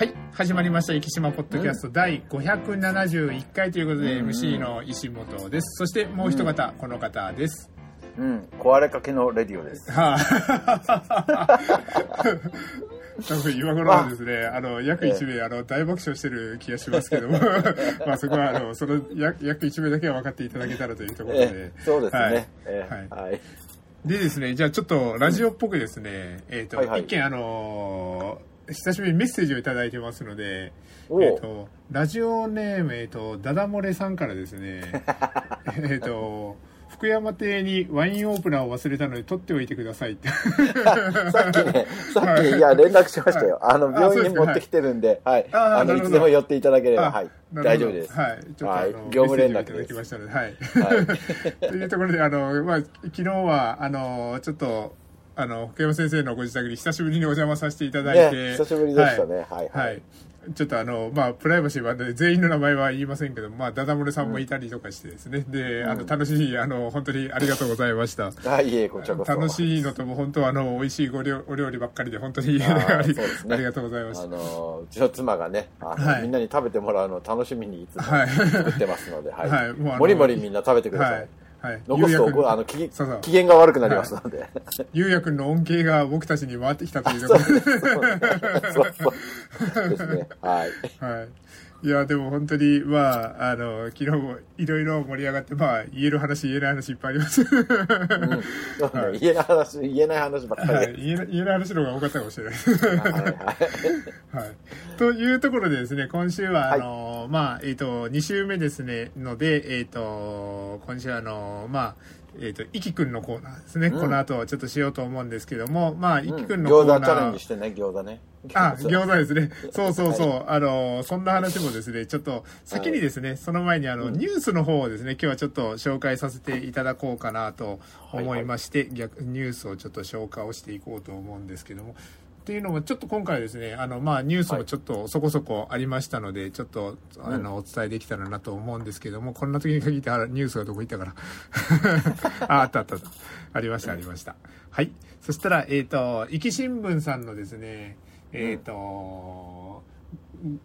はい、始まりました、生島ポッドキャスト第571回ということで、うん MC の石本です。そしてもう一方、この方です。うん、壊れかけのレディオです。はあ、多分今頃はですね、あの、約1名、あの、大爆笑してる気がしますけども、まあそこは、あの、その約約1名だけは分かっていただけたらというところでえ。そうですね。はいえはい。でですね、じゃあちょっとラジオっぽくですね、えっ、と、はいはい一件あのー久しぶりにメッセージをいただいてますので、えっ、と、ラジオネーム、えっ、と、ダダ漏れさんからですね、えっと、福山邸にワインオープナーを忘れたので取っておいてくださいって。さっきね、さっき、いや、連絡しましたよ。あの、あ病院に持ってきてるんで、はい。あの、いつでも寄っていただければ、あはい。大丈夫です。はい。ちょっと、業務連絡いただきましたので、はい。はい。というところで、あの、まあ、昨日は、あの、ちょっと、あの、福山先生のご自宅に久しぶりにお邪魔させていただいて、ね、久しぶりでしたね。はい。は。い。ちょっとあの、まあ、プライバシーはね、全員の名前は言いませんけど、まあ、ダダ漏れさんもいたりとかしてですね。で、あの、楽しい、あの、本当にありがとうございました。はい、いえ、こちらこそ。楽しいのとも本当あの、美味しいご料お料理ばっかりで、本当に ありね ありがとうございました。あの、うちの妻がね、はいみんなに食べてもらうのを楽しみにいつもはい作ってますので、はい。はいもうあのもりもりみんな食べてくださはいい。。はい。残すとあの機そうそう機嫌が悪くなりますので。ゆうやくんの恩恵が僕たちに回ってきたというところで。そうそうですね。はい。はい。いや、でも本当に、まあ、あの、昨日もいろいろ盛り上がって、まあ、言える話、言えない話いっぱいあります。そうね 言えない話、言えない話ばっかりで。はい。言えない言えない話の方が多かったかもしれない。はい。というところでですね、今週は、あの、まあ、えっ、と、2週目ですね、ので、えっ、と、今週は、あの、まあ、えっ、と、いきくんのコーナーですね、うん。この後ちょっとしようと思うんですけども、まあ、いきくんの餃コーナー、子チャレンジしてね、餃子ね。あ、餃子。ですね。そうそうそう。あの、そんな話もですね、ちょっと、先にですね、その前にあの、うん。ニュースの方をですね、今日はちょっと紹介させていただこうかなと思いまして、逆、ニュースをちょっと紹介をしていこうと思うんですけども、っていうのも、ちょっと今回ですね、あの、まあ、ニュースもちょっとそこそこありましたので、ちょっと、あの、お伝えできたらなと思うんですけども、こんな時に限って、あニュースがどこ行ったから。あ、あったあったあった。ありました、ありました。はい。そしたら、えっ、と、壱岐新聞さんのですね、えっ、と、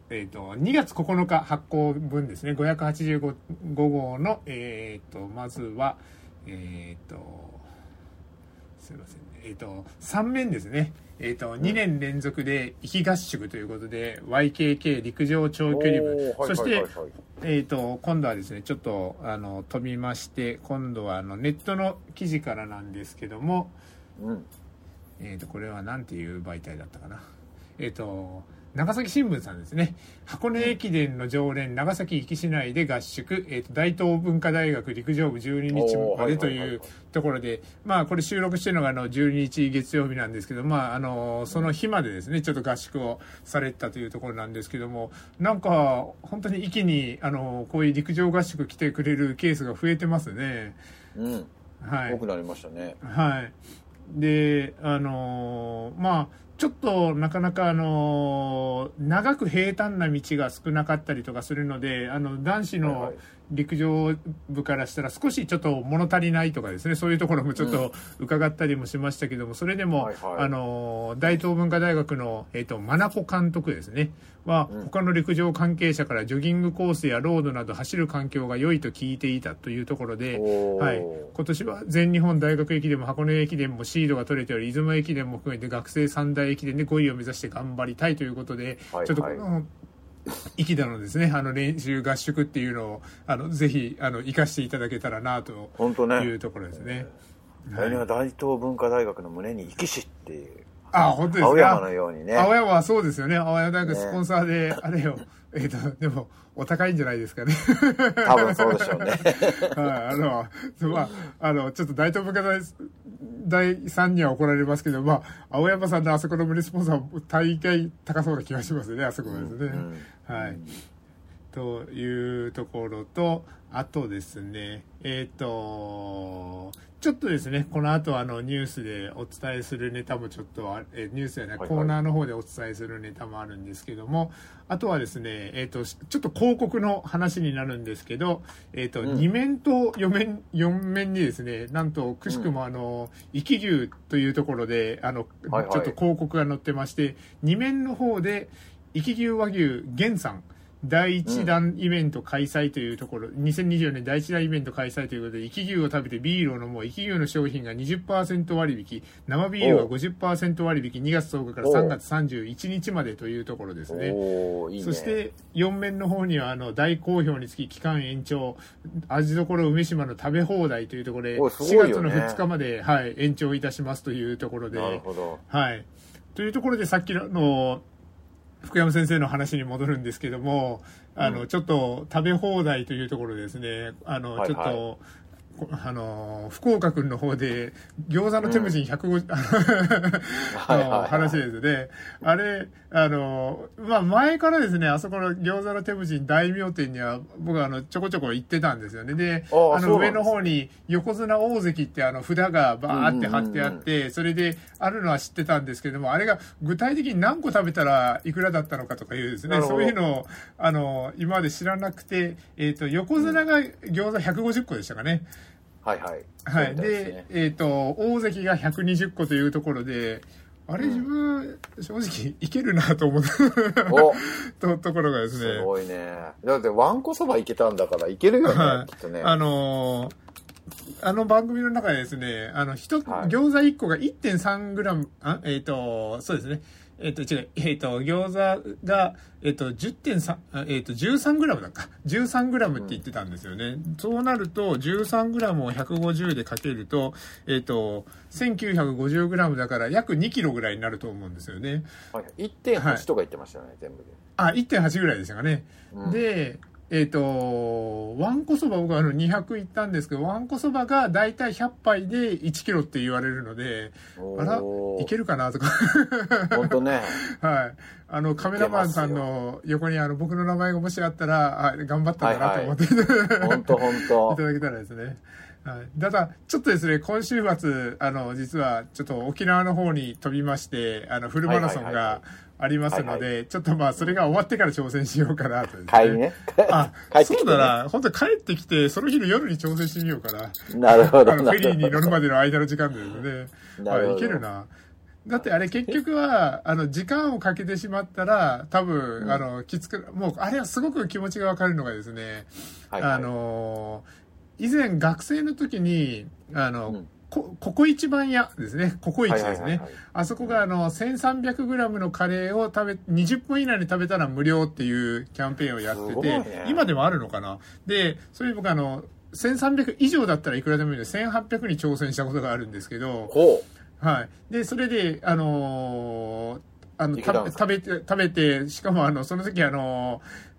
えっ、と、2月9日発行分ですね、585号の、えっ、と、まずは、えっ、と、すいませんね。えっ、と、3面ですね。えっ、と、2年連続で行き合宿ということで、YKK 陸上長距離部。そして、はいはいはいえっ、と、今度はですね、ちょっと、あの、飛びまして、今度は、あの、ネットの記事からなんですけども、うん。えっ、と、これは何ていう媒体だったかな。えっ、と、長崎新聞さんですね。箱根駅伝の常連、長崎壱岐市内で合宿、えっ、と、大東文化大学陸上部12日までとはいうところで、まあ、これ収録してるのが、あの、12日月曜日なんですけど、まあ、あの、その日までですね、ちょっと合宿をされてたというところなんですけども、なんか、本当に一気に、あの、こういう陸上合宿来てくれるケースが増えてますね。うん。はい。多くなりましたね。はい。で、あのーまあ、ちょっとなかなかあの長く平坦な道が少なかったりとかするので、あの、男子の陸上部からしたら少しちょっと物足りないとかですね、そういうところもちょっと伺ったりもしましたけども、それでも、はいはい。あのー大東文化大学の、えっ、と、真名子監督ですね、は、うん。他の陸上関係者からジョギングコースやロードなど走る環境が良いと聞いていたというところで、はい、今年は全日本大学駅伝も箱根駅伝もシードが取れており出雲駅伝も含めて学生三大駅伝で5位を目指して頑張りたいということで、はい。ちょっとこの駅伝のですねあの練習合宿っていうのをあのぜひあの生かしていただけたらなと本当ね。いうところですね。来年は大東文化大学の胸に生きしっていう。あ本当です青山のか。ようにね。青山はそうですよね。青山大学ねスポンサーで、あれよ。えっ、と、でも、お高いんじゃないですかね。多分そうでしょうね。はい、あの、まあ、あの、ちょっと大東文化大、第3には怒られますけど、まあ、青山さんのあそこの胸スポンサー、大概高そうな気がしますね、あそこはですね。うんはい。というところと、あとですね、えっ、と、ちょっとですね、この後あのニュースでお伝えするネタもちょっとあ、えニュースやない、はいはい。コーナーの方でお伝えするネタもあるんですけども、あとはですね、えっ、と、ちょっと広告の話になるんですけど、えっ、と、うん。2面と4面、4面にですね、なんと、くしくもあの、生き牛というところで、あの、ちょっと広告が載ってまして、2面の方で、生き牛和牛原産第1弾イベント開催というところ、2024年第1弾イベント開催ということで、生き牛を食べてビールを飲もう、生き牛の商品が20%割引、生ビールは50%割引、2月10日から3月31日までというところですね。いいね。そして、4面の方には、あの、大好評につき期間延長、味どころ梅島の食べ放題というところで、おす4ごいよね月の2日まで、はい、延長いたしますというところで、なるほど。はい。というところでさっきのの福山先生の話に戻るんですけども、あの、うん。ちょっと食べ放題というところですね、あの、はいはい。ちょっと、こあの、福岡君の方で、餃子の手無人150、はいはいはいの話ですね。あれ、あの、まあ、前からですね、あそこの餃子の手無人大名店には、僕はあの、ちょこちょこ行ってたんですよね。で、あの、上の方に横綱大関ってあの、札がバーって貼ってあって、それであるのは知ってたんですけども、あれが具体的に何個食べたらいくらだったのかとかいうですね、そういうのを、あの、今まで知らなくて、えっ、と、横綱が餃子150個でしたかね。はいはい。はい。で、すねえっ、と、大関が120個というところで、あれ、自分、正直、いけるなと思ったお とところがですね。すごいね。だって、わんこそばいけたんだから、いけるよはい、ねきっとね。あのーあの番組の中でですね、あの、一つ、はい餃子1個が1.3グラム、あ、えっ、と、そうですね。えっ、と、違う、えっ、と、餃子が、えっ、と、10.3、あえっ、と、13グラムだか。13グラムって言ってたんですよね。そうなると、13グラムを150でかけると、えっ、と、1950グラムだから約2キロぐらいになると思うんですよね。はい1.8とか言ってましたよね、全部で。あ、1.8ぐらいでしたかね。うんで、えっ、と、わんこそば僕はあの200行ったんですけど、わんこそばがだいたい100杯で1キロって言われるので、あら、いけるかなとか、ほんとね。はい。あの、カメラマンさんの横にあの、僕の名前がもしあったら、あ、頑張ったんだなと思って、ほんとほんいとた。だけたらですね。はい。ただ、ちょっとですね、今週末、あの、実は、ちょっと沖縄の方に飛びまして、あの、フルマラソンはいはいはいはがありますので、ちょっとまあ、それが終わってから挑戦しようかなとですね。帰りね。あ、ねそうだな。本当帰ってきて、その日の夜に挑戦してみようかな。なるほど。あの、フェリーに乗るまでの間の時間でですね。はい、なるほどいけるな。だってあれ結局は、あの、時間をかけてしまったら、多分、うんあの、きつく、もう、あれはすごく気持ちがわかるのがですね、はいはいあの、以前学生の時に、あの、うんこここ一番屋ですね。ここ一ですね。あそこがあの、1300g のカレーを食べ、20分以内に食べたら無料っていうキャンペーンをやってて、ね今でもあるのかな？で、それで僕あの、1300以上だったらいくらでもいいので、1800に挑戦したことがあるんですけど、ほはい。で、それで、あのーあの、食べて、食べて、しかもあの、その時あのー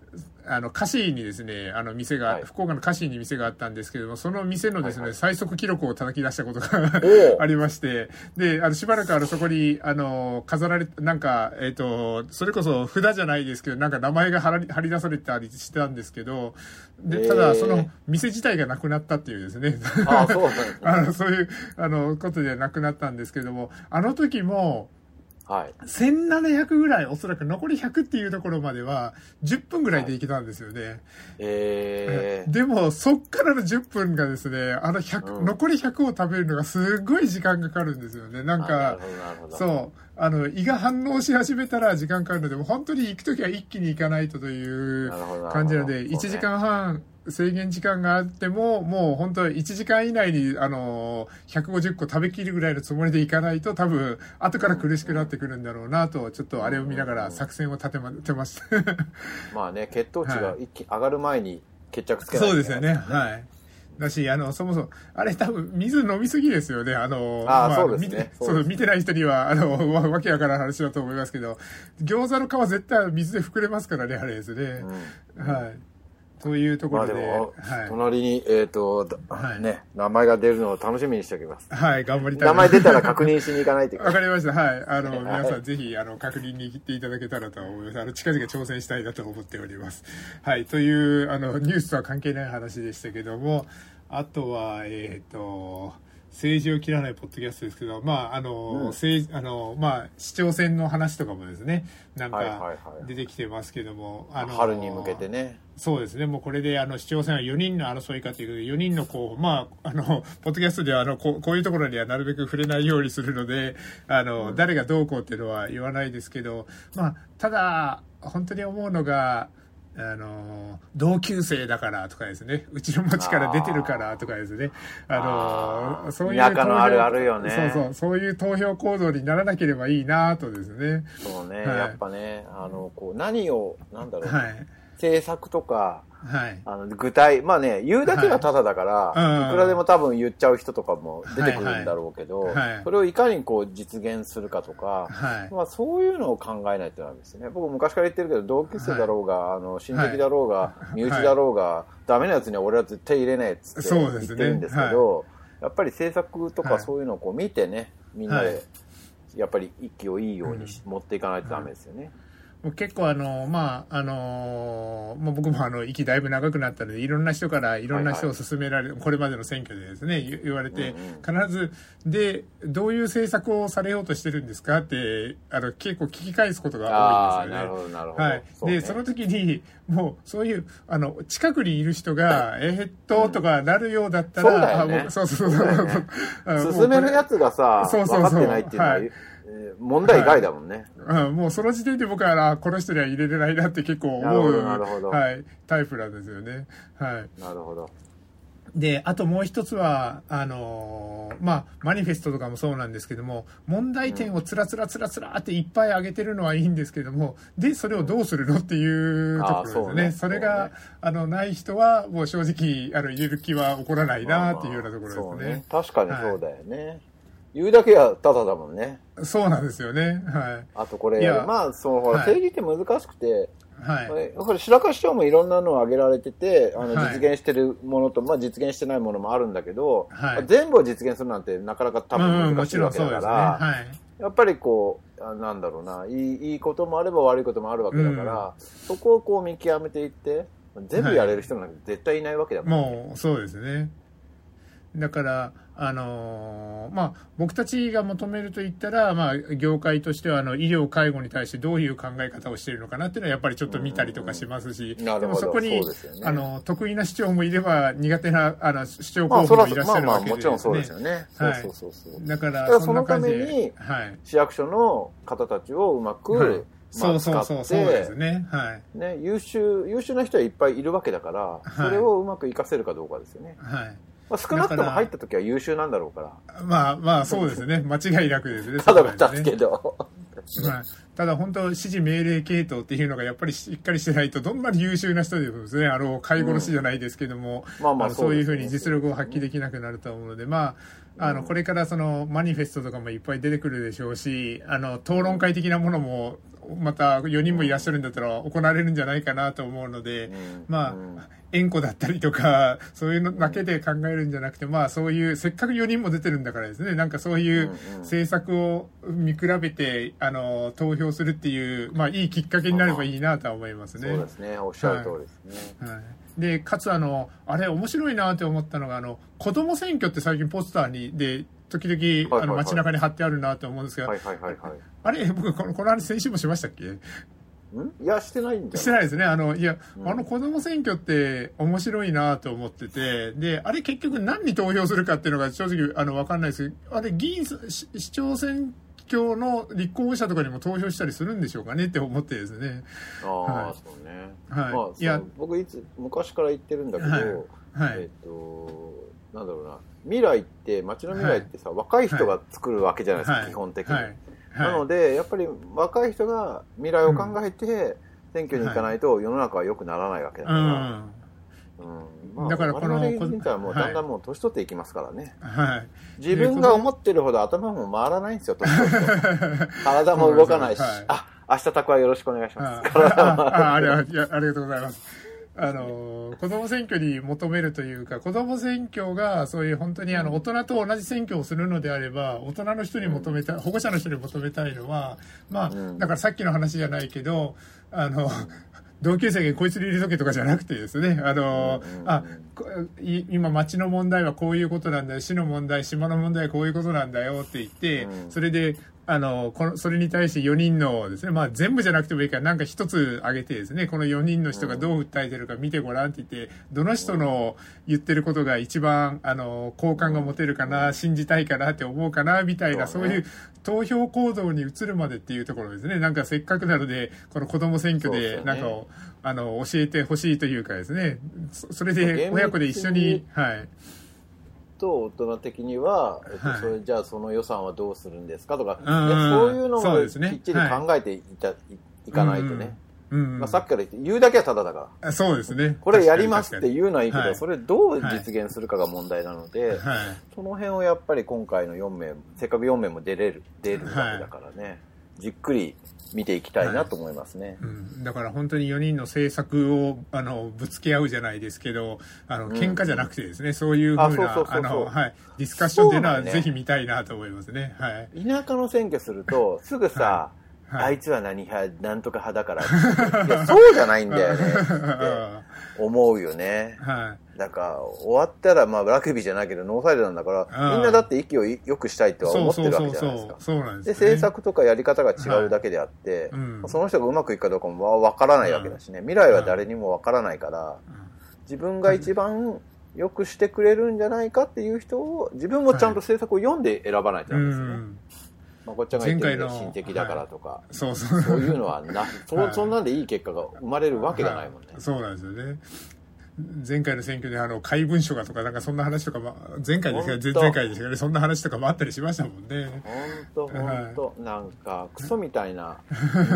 あの、カシーにですね、あの、店が、はい福岡のカシーに店があったんですけども、その店のですね、はいはい最速記録を叩き出したことが ありまして、で、あの、しばらくあの、そこに、あの、飾られ、なんか、えっ、と、それこそ札じゃないですけど、なんか名前が貼られ貼り出されたりしてたんですけど、で、ただ、その、店自体がなくなったっていうですね。う。ああ、そうね。あの、そういう、あの、ことでなくなったんですけども、あの時も、はい。1700ぐらい、おそらく残り100っていうところまでは、10分ぐらいで行けたんですよね。えー。でも、そっからの10分がですね、あの100、うん残り100を食べるのがすごい時間がかかるんですよね。なんか。そう。あの、胃が反応し始めたら時間かかるので、もう本当に行くときは一気に行かないとという感じなので、なるほど1時間半制限時間があっても、もう本当1時間以内に、あの、150個食べきるぐらいのつもりでいかないと、多分、後から苦しくなってくるんだろうなと、ちょっとあれを見ながら作戦を立てま、てました。まあね、血糖値が一気に上がる前に決着つけないそうですよね。はい。だし、あの、そもそも、あれ多分、水飲みすぎですよね。あの、あーまそうですね見て、そうですそう、見てない人には、あの、わわけわからん話だと思いますけど、餃子の皮絶対水で膨れますからね、あれですね。うんはい。というところで、まあでも、はい。隣に、えっ、と、だはいね、名前が出るのを楽しみにしておきます。はい、頑張りたい。名前出たら確認しに行かないといけない。わかりました。はい。あの、はい皆さんぜひ、あの、確認に行っていただけたらと思います。あの、近々挑戦したいなと思っております。はい。という、あの、ニュースとは関係ない話でしたけども、あとは、えっ、と、政治を切らないポッドキャストですけど、まあ、あの、うん政治、あの、まあ、市長選の話とかもですね、なんかはいはいはい出てきてますけども、あの、春に向けてね。そうですね、もうこれであの市長選は4人の争いかということで、4人の候補、まあ、あの、ポッドキャストではあのこうこういうところにはなるべく触れないようにするので、あの、誰がどうこうっていうのは言わないですけど、まあ、ただ、本当に思うのが、あの、同級生だからとかですね、うちの町から出てるからとかですね、あの、そういう田舎のあるあるよね。そうそう、そういう投票行動にならなければいいなとですね。そうね、はい。やっぱね、あの、こう、何を、なんだろう、はい。政策とか、はい。あの具体、まあね、言うだけがただだから、はい。うん。いくらでも多分言っちゃう人とかも出てくるんだろうけど、はいはいはい。それをいかにこう実現するかとか、はい。まあ、そういうのを考えないとなんですね。僕昔から言ってるけど、同級生だろうが、あの、親戚だろうが、身内だろうが、ダメなやつには俺は絶対入れねえっつって言ってるんですけど、やっぱり政策とはい。かそういうのをこう見てね、みんなはい。で、やっぱり一気をいいようにし持っていかないとダメですよね。結構あの、まあ、あのもう僕もあの、息だいぶ長くなったので、いろんな人からいろんな人を勧められる、これまでの選挙でですね、言言われて、必ず、で、どういう政策をされようとしてるんですかって、あの、結構聞き返すことがああ、多いんですよね。なるほど、なるほど。はい。で、その時に、もう、そういう、あの、近くにいる人が、えーっと、とかなるようだったら、そうだよねあもうそうそうそうそう。あもう進めるやつがさ、そうそうそう分かってないっていうのは、はいえー問題外だもんね。うん、もうその時点で僕は、あこの人には入れれないなって結構思う、はい、タイプなんですよね。はい。なるほど。で、あともう一つは、あのーまあ、マニフェストとかもそうなんですけども、問題点をつらつらつらつらっていっぱい上げてるのはいいんですけども、で、それをどうするのっていうところですよね。そうねそれが、あの、ない人は、もう正直、あの、入れる気は起こらないなっていうようなところですね。そうね。確かにそうだよね。言うだけがただだもんね。そうなんですよね。はい。あとこれまあ、その、ほら、はい政治って難しくて、はい。やっぱり白川市長もいろんなのを挙げられてて、あの、はい実現してるものと、まあ実現してないものもあるんだけど、はい全部を実現するなんてなかなか多分難しいわけだから。はい。やっぱりこう、あなんだろうな、いい、いいこともあれば悪いこともあるわけだから、そこをこう見極めていって、全部やれる人なんて絶対いないわけだもんね。もうそうですね。だから、あのーまあ、僕たちが求めると言ったら、まあ、業界としてはあの医療介護に対してどういう考え方をしているのかなっていうのはやっぱりちょっと見たりとかしますし、でもそこに、ね。あの得意な市長もいれば苦手なあの市長まあ、候補もいらっしゃるまあまあ、わけでもちろんそうですよね。はい。そうそうそうそう。だからそのためにはい、市役所の方たちをうまく、はい、まあ、そうそうそうそうですね。はい。ね、優秀、優秀な人はいっぱいいるわけだから、い。それをうまく活かせるかどうかですよね。はいまあ、少なくとも入った時は優秀なんだろうから。まあまあそうですね。間違いなくですね。ただけど。は。い、ただ本当指示命令系統っていうのがやっぱりしっかりしてないとどんなに優秀な人でもですねあの飼い殺しじゃないですけども、まあまあのそういうふうに実力を発揮できなくなると思うのでまああのこれからそのマニフェストとかもいっぱい出てくるでしょうしあの討論会的なものもまた4人もいらっしゃるんだったら行われるんじゃないかなと思うので、うんまあ、うん縁故だったりとかそういうのだけで考えるんじゃなくて、まあそういうせっかく4人も出てるんだからですねなんかそういう政策を見比べてあの投票するっていう、まあ、いいきっかけになればいいなとは思いますね。そうですね。おっしゃる通りですね。はい、でかつあのあれ面白いなって思ったのがあの子ども選挙って最近ポスターにで時々、はいはいはいあの街中に貼ってあるなと思うんですが、はいはいはいはい。あれ僕このこの話先週もしましたっけ？ん？いや、してないんじゃしてないですね。あの、いや、うん。あの子供選挙って面白いなと思ってて、で、あれ結局何に投票するかっていうのが正直、あの、わかんないです。けど、あれ議員、し市長選挙の立候補者とかにも投票したりするんでしょうかねって思ってですね。ああ、はい。そうね。はい。まあ、いや。僕いつ、昔から言ってるんだけど、はい。はい。えっ、と、なんだろうな、未来って、街の未来ってさ、若い人が作るわけじゃないですか、はい。基本的に。はい。はいなので、やっぱり若い人が未来を考えて、選挙に行かないと世の中は良くならないわけだから。うん。うんまあ、だからこの人はもうはいだんだんもう年取っていきますからね。はい。自分が思ってるほど頭も回らないんですよ、年取ると体も動かないし。はいあ、明日宅はよろしくお願いします。あああれあありがとうございます。あの子ども選挙に求めるというか子ども選挙がそういう本当にあの大人と同じ選挙をするのであれば大人の人に求めたい保護者の人に求めたいのはまあうん。だからさっきの話じゃないけどあの同級生がこいつに入れとけとかじゃなくてですねあのうん。あ今町の問題はこういうことなんだよ市の問題島の問題はこういうことなんだよって言ってうん。それであの、この、それに対して4人のですね、まあ全部じゃなくてもいいから、なんか一つ挙げてですね、この4人の人がどう訴えてるか見てごらんって言って、どの人の言ってることが一番、あの、好感が持てるかな、信じたいかなって思うかな、みたいな、そういう投票行動に移るまでっていうところですね。なんかせっかくなので、この子供選挙で、なんか、あの、教えてほしいというかですね、それで親子で一緒に、はい。と大人的には、えっと、それじゃあその予算はどうするんですかとか、そういうのもきっちり考えていた、い、いかないとね。うんまあ、さっきから言って言うだけはただだから。そうですね。これやりますって言うのはいいけど、はい、それどう実現するかが問題なので、はい、その辺をやっぱり今回の4名せっかく4名も出れる出るわけだからね、はい、じっくり見ていきたいなと思いますね、はい。うん、だから本当に4人の政策をあのぶつけ合うじゃないですけどあの喧嘩じゃなくてですね、うん、そういうふうなディスカッションっていうのはぜひ見たいなと思いますね、はい、田舎の選挙するとすぐさ、はい、あいつは何派なんとか派だからそうじゃないんだよね。って思うよね、はいなんか、終わったら、まあ、ラグビーじゃないけど、ノーサイドなんだから、みんなだって息を良くしたいとは思ってるわけじゃないですか。そうなんです、ね、で、政策とかやり方が違うだけであって、はいうん、その人がうまくいくかどうかもわからないわけだしね、未来は誰にもわからないから、自分が一番良くしてくれるんじゃないかっていう人を、自分もちゃんと政策を読んで選ばないとダメですね。まあ、こっちゃんが言ってる親戚だからとか、はい、そうそう。そういうのはなそそんなんでいい結果が生まれるわけがないもんね、はい、そうなんですよね前回の選挙であの怪文書がとかなんかそんな話とかも前回ですか前々回ですかね。そんな話とかもあったりしましたもんね。本当本当。なんかクソみたいな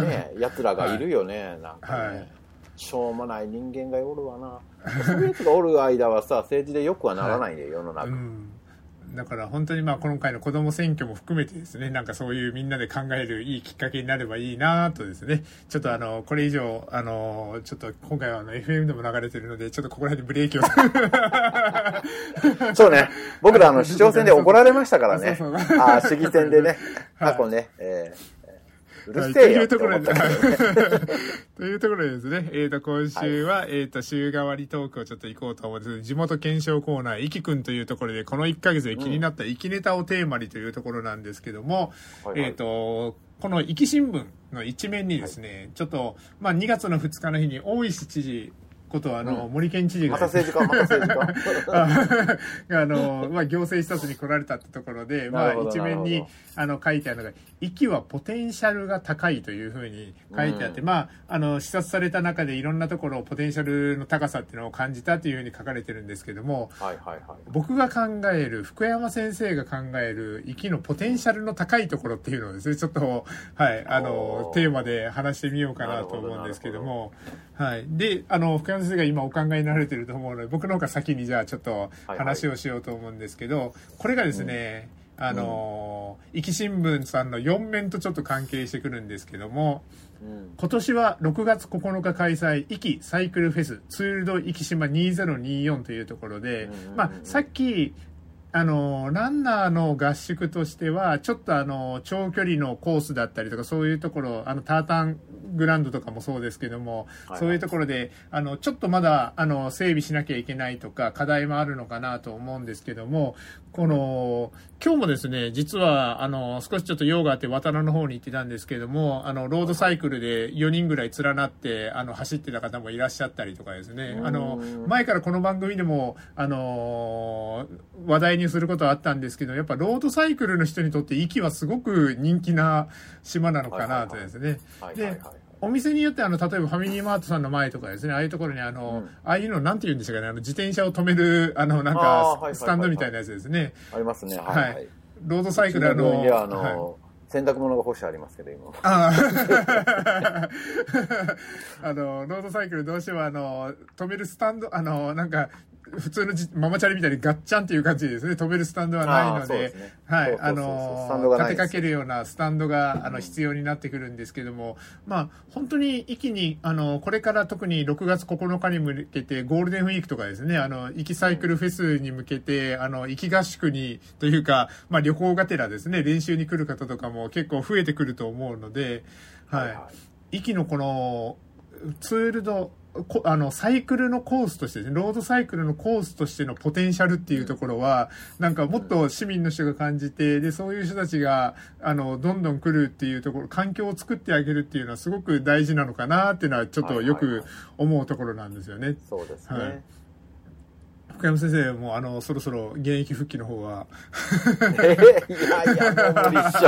ね やつらがいるよね、はい、なんかね、はい、しょうもない人間がおるわな。そういうやつがおる間はさ政治でよくはならないんで、世の中、うんだから本当にまあ今回の子供選挙も含めてですね、なんかそういうみんなで考えるいいきっかけになればいいなとですね、ちょっとあの、これ以上、あの、ちょっと今回はあの FM でも流れてるので、ちょっとここら辺でブレーキを。そうね。僕らあの市長選で怒られましたからね。ああ、市議選でね、過去ね、えーうるせえよ。というところで、というところでですね、えっ、ー、と、今週は、はい、えっ、ー、と、週替わりトークをちょっと行こうと思うんです地元検証コーナー、いきくんというところで、この1ヶ月で気になった生きネタをテーマにというところなんですけども、うん、えっ、ー、と、この壱岐新聞の一面にですね、はい、ちょっと、まあ、2月の2日の日に大石知事ことは、あの、うん、森県知事が、また政治家、また政治家。あの、まあ、行政視察に来られたってところで、まあ、一面に、あの、書いてあるのが、息はポテンシャルが高いというふうに書いてあって、うん、まあ、あの、視察された中でいろんなところ、ポテンシャルの高さっていうのを感じたというふうに書かれてるんですけども、はいはいはい、僕が考える、福山先生が考える、息のポテンシャルの高いところっていうのをですね、ちょっと、はい、あの、テーマで話してみようかなと思うんですけども、はい。で、あの、福山先生が今お考えになられてると思うので、僕の方が先にじゃあちょっと話をしようと思うんですけど、はいはい、これがですね、うん、あの、壱岐新聞さんの4面とちょっと関係してくるんですけども、うん、今年は6月9日開催、壱岐サイクルフェス、ツールド壱岐島2024というところで、まあ、さっき、あの、ランナーの合宿としては、ちょっとあの、長距離のコースだったりとか、そういうところ、あの、タータングランドとかもそうですけども、はいはい、そういうところで、あの、ちょっとまだ、あの、整備しなきゃいけないとか、課題もあるのかなと思うんですけども、この、今日もですね、実は、あの、少しちょっと用があって渡良の方に行ってたんですけども、あの、ロードサイクルで4人ぐらい連なって、あの、走ってた方もいらっしゃったりとかですね、あの、前からこの番組でも、あの、話題にすることはあったんですけど、やっぱロードサイクルの人にとって息はすごく人気な島なのかなとですね。で、お店によってあの、例えばファミリーマートさんの前とかですね、ああいうところにあの、うん、ああいうのなんて言うんでしょうかね、あの、自転車を止める、あの、なんか、スタンドみたいなやつですね。ありますね。はい、はい。ロードサイクルあの、あの、はい洗濯物が干してありますけど、今。あ あの、ロードサイクルどうしてもあの、止めるスタンド、あの、なんか、普通のママチャリみたいにガッチャンっていう感じですね。止めるスタンドはないので、ね、はい、あの、立てかけるようなスタンドが、あの、必要になってくるんですけども、まあ、本当に一気に、あの、これから特に6月9日に向けて、ゴールデンウィークとかですね、あの、行きサイクルフェスに向けて、あの、行き合宿に、というか、まあ、旅行がてらですね、練習に来る方とかも結構増えてくると思うので、はい。はいはい、息のこの、ツールドこあの、サイクルのコースとして、ロードサイクルのコースとしてのポテンシャルっていうところは、なんかもっと市民の人が感じて、で、そういう人たちが、あの、どんどん来るっていうところ、環境を作ってあげるっていうのはすごく大事なのかなっていうのは、ちょっとよく思うところなんですよね。そうですね。はい福山先生もあのそろそろ現役復帰の方は。えー、いやいやもう無理っし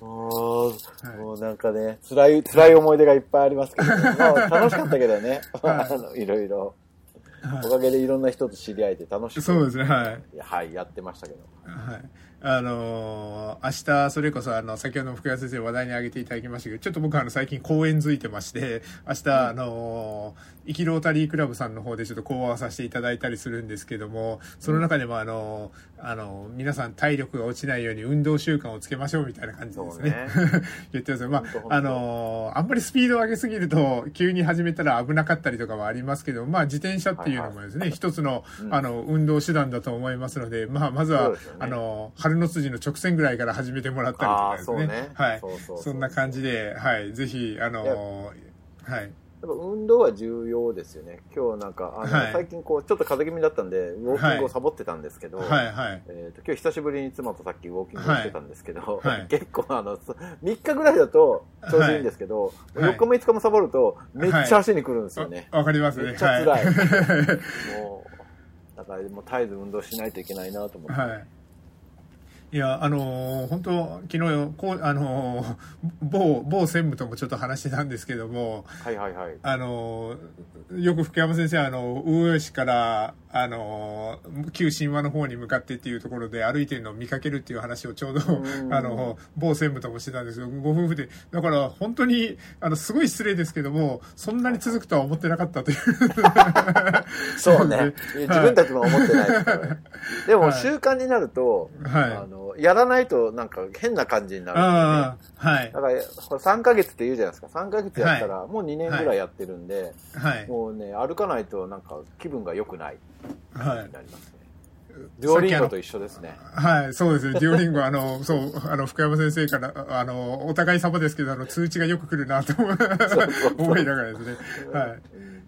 ょ、もう、もうなんかね辛い辛い思い出がいっぱいありますけど、まあ、楽しかったけどね、あのいろいろ、おかげでいろんな人と知り合えて楽しく。そうですねはい。はいやってましたけど。はい。あのー、明日、それこそ、あの、先ほど福谷先生話題に挙げていただきましたけど、ちょっと僕はあの、最近公演づいてまして、明日、あのー、生きロータリークラブさんの方でちょっと講話させていただいたりするんですけども、その中でもあのー、あの、皆さん体力が落ちないように運動習慣をつけましょうみたいな感じですね。ね。言ってますよ。まあ、あのあんまりスピードを上げすぎると、急に始めたら危なかったりとかはありますけど、まあ、自転車っていうのもですね、はいはい、一つの、あの、運動手段だと思いますので、まあ、まずは、ね、あの、春の筋の直線ぐらいから始めてもらったりとかですね。ね。はい。そんな感じで、はい、ぜひ、あのはい。やっぱ運動は重要ですよね。今日なんか、あの、はい、最近こう、ちょっと風邪気味だったんで、ウォーキングをサボってたんですけど、はいはい、えっ、ー、と、今日久しぶりに妻とさっきウォーキングしてたんですけど、はい、結構あの、3日ぐらいだと調子いいんですけど、はい、4日も5日もサボると、めっちゃ足にくるんですよね。わ、かりますね。めっちゃ辛い。もう、だからもう絶えず運動しないといけないなと思って。はいいや、あのー、本当、昨日、こう、あのー、某、某専務ともちょっと話してたんですけども、はいはいはい。あのー、よく福山先生、あの、魚市から、あの、旧神話の方に向かってっていうところで歩いてるのを見かけるっていう話をちょうど、あの、某専務ともしてたんですけど、ご夫婦で、だから本当に、あの、すごい失礼ですけども、そんなに続くとは思ってなかったという。そうね。自分たちも思ってないですから、ね、でも習慣になると、はい、あの、やらないとなんか変な感じになるね、はい。だから、3ヶ月って言うじゃないですか。3ヶ月やったら、もう2年ぐらいやってるんで、はい、もうね、歩かないとなんか気分が良くない。はい。なりますね。デュオリンゴと一緒ですね。はい、そうですね。デュオリンゴ、あの、そう、あの、福山先生から、あの、お互い様ですけど、あの、通知がよく来るなと思いながらですね。はい。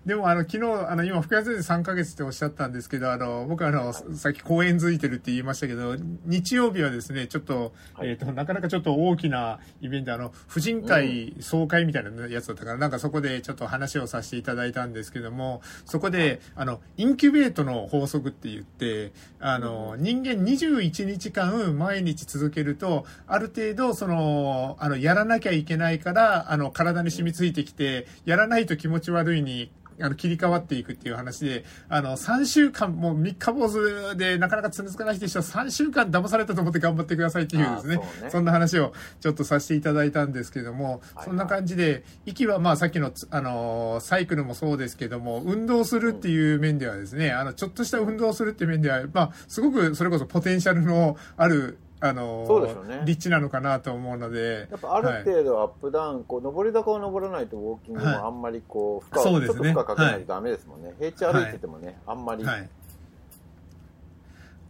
でも、あの、昨日、あの、今、福谷先生3ヶ月っておっしゃったんですけど、あの、僕あの、さっき公演づいてるって言いましたけど、日曜日はですね、ちょっと、えっ、と、なかなかちょっと大きなイベント、あの、婦人会総会みたいなやつだったから、なんかそこでちょっと話をさせていただいたんですけども、そこで、あの、インキュベートの法則って言って、あの、人間21日間毎日続けると、ある程度、その、あの、やらなきゃいけないから、あの、体に染みついてきて、やらないと気持ち悪いにあの、切り替わっていくっていう話で、あの、3週間、もう三日坊主でなかなか続かない人は3週間騙されたと思って頑張ってくださいっていうですね、そね。そんな話をちょっとさせていただいたんですけども、そんな感じで、息はまあさっきの、あの、サイクルもそうですけども、運動するっていう面ではですね、あの、ちょっとした運動するっていう面では、まあ、すごくそれこそポテンシャルのあるあのそうでしょうね。立地なのかなと思うので。やっぱある程度アップダウン、こう上り坂を登らないとウォーキングもあんまりこう負荷を、ちょっと負荷かけないとダメですもんね、平地歩いててもね、あんまり、はい。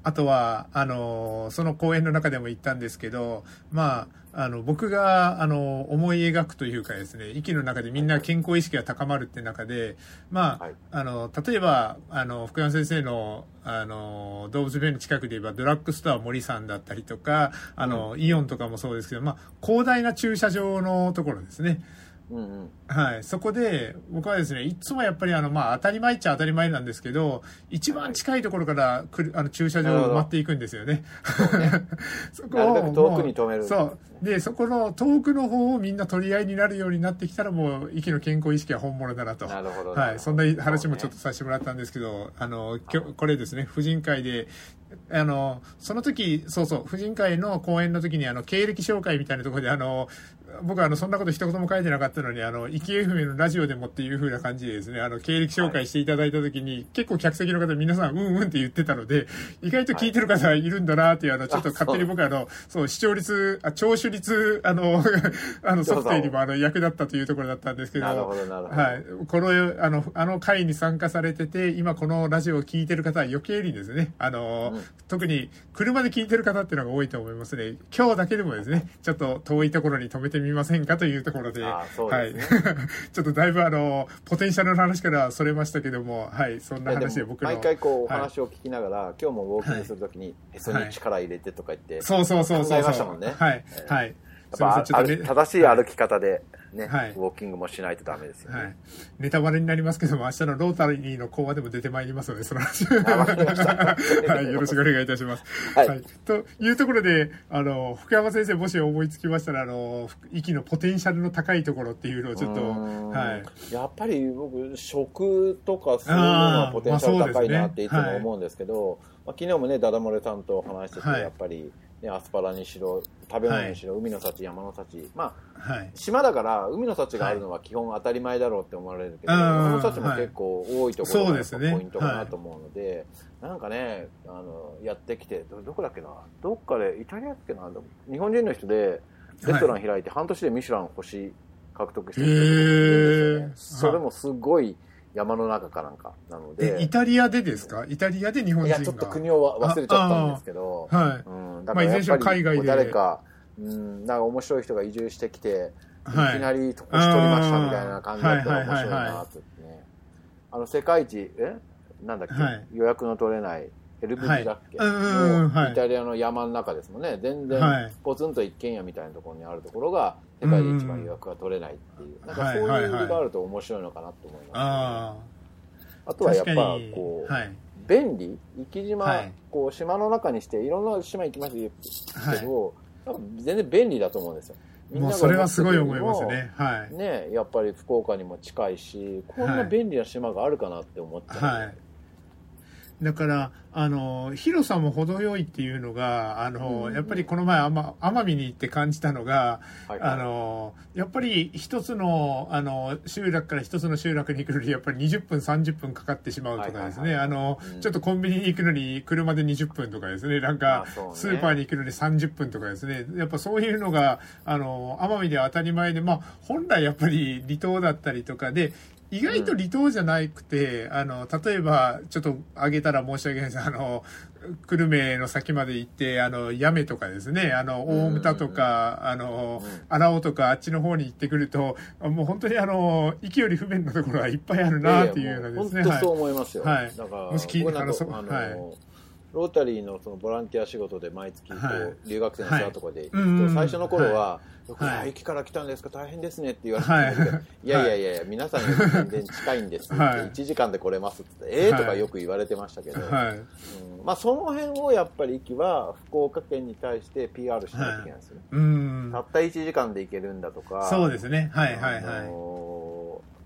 あとは、あの、その公演の中でも言ったんですけど、まあ、あの、僕が、あの、思い描くというかですね、息の中でみんな健康意識が高まるって中で、まあ、はい、あの、例えば、あの、福山先生の、あの、動物病院の近くで言えば、ドラッグストア森さんだったりとか、あの、うん、イオンとかもそうですけど、まあ、広大な駐車場のところですね。うんうん、はい。そこで、僕はですね、いつもやっぱりあの、まあ、当たり前っちゃ当たり前なんですけど、一番近いところから来る、あの、駐車場埋まっていくんですよね。そ こを。遠くに止める、そう。で、そこの遠くの方をみんな取り合いになるようになってきたら、もう、息の健康意識は本物だなと。なるほど。はい。そんな話もちょっとさせてもらったんですけど、あの、これですね、婦人会で、あの、その時、そうそう、婦人会の講演の時に、あの、経歴紹介みたいなところで、あの、僕はあの、そんなこと一言も書いてなかったのに、あの、生き FM のラジオでもっていう風な感じでですね、あの、経歴紹介していただいた時に、はい、結構客席の方皆さん、うんうんって言ってたので、意外と聞いてる方いるんだなっていう、あの、ちょっと勝手に僕はあの、そう、視聴率、あ、聴取率、あの、あの、測定にもあの、役立ったというところだったんですけど、ど、ど。はい。この、あの、あの会に参加されてて、今このラジオを聞いてる方は余計にですね、あの、うん、特に車で聞いてる方っていうのが多いと思いますね。今日だけでもですね、ちょっと遠いところに止めてみみませんかというところで、ですね、はい、ちょっとだいぶあの、ポテンシャルの話からそれましたけども、はい、そんな話で僕の。毎回こう、お話を聞きながら、はい、今日もウォーキングするときに、へそに力入れてとか言って、そうそうそうそう。考えましたもんね。はい。はい。やっぱ、ね、正しい歩き方で、ね、はい、ウォーキングもしないとダメですよね、はい。ネタバレになりますけども、明日のロータリーの講話でも出てまいりますので、その話。はい、よろしくお願いいたします。はい、はい。というところで、あの、福山先生、もし思いつきましたら、あの、息のポテンシャルの高いところっていうのをちょっと、はい。やっぱり僕、食とかそういうのはポテンシャル高いなっていつも思うんですけど、まあ、昨日もね、ダダ漏れさんと話してて、やっぱり、ね、アスパラにしろ食べ物にしろ、はい、海の幸山の幸。まあ、はい、島だから海の幸があるのは基本当たり前だろうって思われるけど、はい、山の幸も結構多いところがポイントかなと思うので、ね、なんかねあのやってきてどこだっけな？どっかでイタリアだっけな？日本人の人でレストラン開いて半年でミシュラン星獲得してる人ね、それもすごい山の中かなんかなので。イタリアでですか？イタリアで日本人がいや、ちょっと国を忘れちゃったんですけど。はい。うん。だからやっぱり、海外で。誰か、うん、なんか面白い人が移住してきて、い、きなり得し取りましたみたいな感じだったら面白いなってね。あの、世界一、え？なんだっけ、はい、予約の取れない、エルブジだっけ、はい、イタリアの山の中ですもんね。全然、ポツンと一軒家みたいなところにあるところが、世界で一番予約が取れないっていう、なんかそういう理があると面白いのかなと思います、ねああとはやっぱこう、はい、便利？生き島、はい、こう島の中にしていろんな島行きますけど、はい、全然便利だと思うんですよもうそれはすごい思いますね。はい。ね、やっぱり福岡にも近いし、こんな便利な島があるかなって思っちゃう。はい。だから、あの、広さも程よいっていうのが、あの、やっぱりこの前、奄美に行って感じたのが、はいはい、あの、やっぱり一つの、あの、集落から一つの集落に行くのに、やっぱり20分、30分かかってしまうとかですね、あの、うん、ちょっとコンビニに行くのに車で20分とかですね、なんか、スーパーに行くのに30分とかですね、やっぱそういうのが、あの、奄美では当たり前で、まあ、本来やっぱり離島だったりとかで、意外と離島じゃなくて、うん、あの、例えば、ちょっと挙げたら申し訳ないです。あの、久留米の先まで行って、あの、八女とかですね、あの、大牟田とか、あの、荒尾とかあっちの方に行ってくると、もう本当にあの、息より不便なところがいっぱいあるなっていうようなですね。本当そう思いますよ。はい。だから、もし聞いたら、はい。ロータリーのそのボランティア仕事で毎月こう留学生のツアーとかで行くと、最初の頃は、はい、駅から来たんですか？大変ですねって言われて、はい、いやいやいやいや、皆さんより全然近いんですって、はい、1時間で来れますって、ええー、とかよく言われてましたけど、まあその辺をやっぱり駅は福岡県に対して PR しないといけないですよね。うん。たった1時間で行けるんだとか、そうですね。はいはいはい。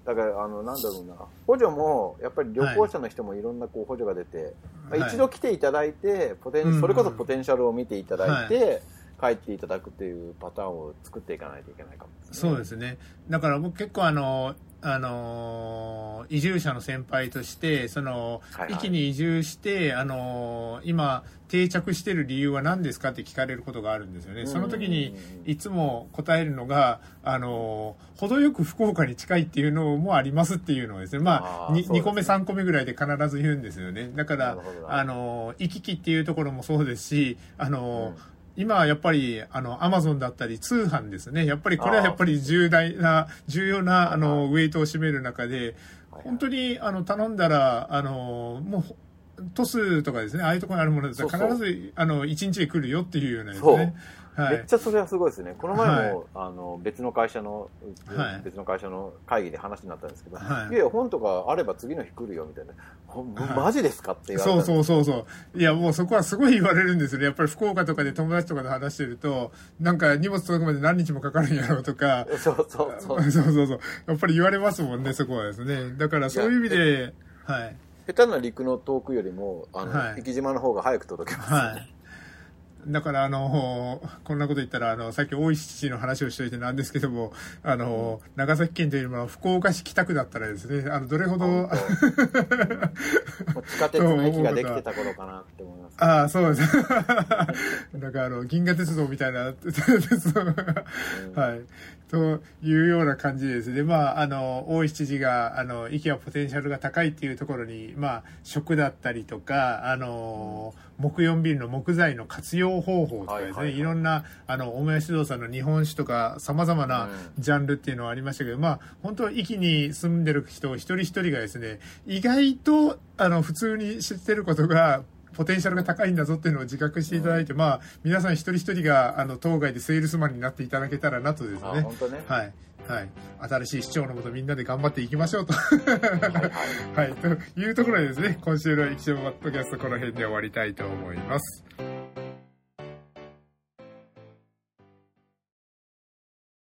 あのーだから、あの、なんだろうな、補助も、やっぱり旅行者の人もいろんなこう補助が出て、はい、まあ、一度来ていただいて、ポテン、それこそポテンシャルを見ていただいて、帰っていただくっていうパターンを作っていかないといけないかも、ね、そうですね。だから僕結構あの、あの移住者の先輩としてその、はいはい、一気に移住して、あの今定着してる理由は何ですかって聞かれることがあるんですよね。その時にいつも答えるのが、あの程よく福岡に近いっていうのもありますっていうのをですね、まあ、あ 2, 2個目3個目ぐらいで必ず言うんですよね。だから、あの行き来っていうところもそうですし、あの、うん今はやっぱり、あの、アマゾンだったり通販ですね。やっぱりこれはやっぱり重大な、重要な、あの、ウェイトを占める中で、本当に、あの、頼んだら、あの、もう、トスとかですね、ああいうところにあるものだったら必ず、あの、1日で来るよっていうようなですね。はい、めっちゃそれはすごいですね。この前も、はい、あの別の会社の、はい、別の会社の会議で話になったんですけど、はい、いや本とかあれば次の日来るよみたいな、マジですかって言われたそうそうそうそう。いやもうそこはすごい言われるんですよね。やっぱり福岡とかで友達とかで話してると、なんか荷物届くまで何日もかかるんやろうとか、そうそうそう。そうそうそう。やっぱり言われますもんね、そこはですね。だからそういう意味で、はい。下手な陸の遠くよりも、あの、はい、生島の方が早く届きます、ね、はい。だから、あの、こんなこと言ったら、あの、さっき大石の話をしておいてなんですけども、あの、長崎県というのは福岡市北区だったらですね、あの、どれほど、地下鉄の駅ができてた頃かなって思います、ね、ああ、そうです。だから、あの、銀河鉄道みたいな、鉄道が、はい。っというような感じですね。まあ、あの、大石知事が、あの、息はポテンシャルが高いっていうところに、まあ、食だったりとか、あの、木4ビルの木材の活用方法とかですね、はいはいはい、いろんな、あの、大林堂さんの日本酒とか、様々なジャンルっていうのはありましたけど、うん、まあ、本当、息に住んでる人一人一人がですね、意外と、あの、普通に知ってることが、ポテンシャルが高いんだぞっていうのを自覚していただいて、うん、まあ、皆さん一人一人が、あの、当該でセールスマンになっていただけたらなとですね。本当ね。はい。はい。新しい市長のもとみんなで頑張っていきましょうと。はい。というところでですね、今週の液晶マットキャストこの辺で終わりたいと思います。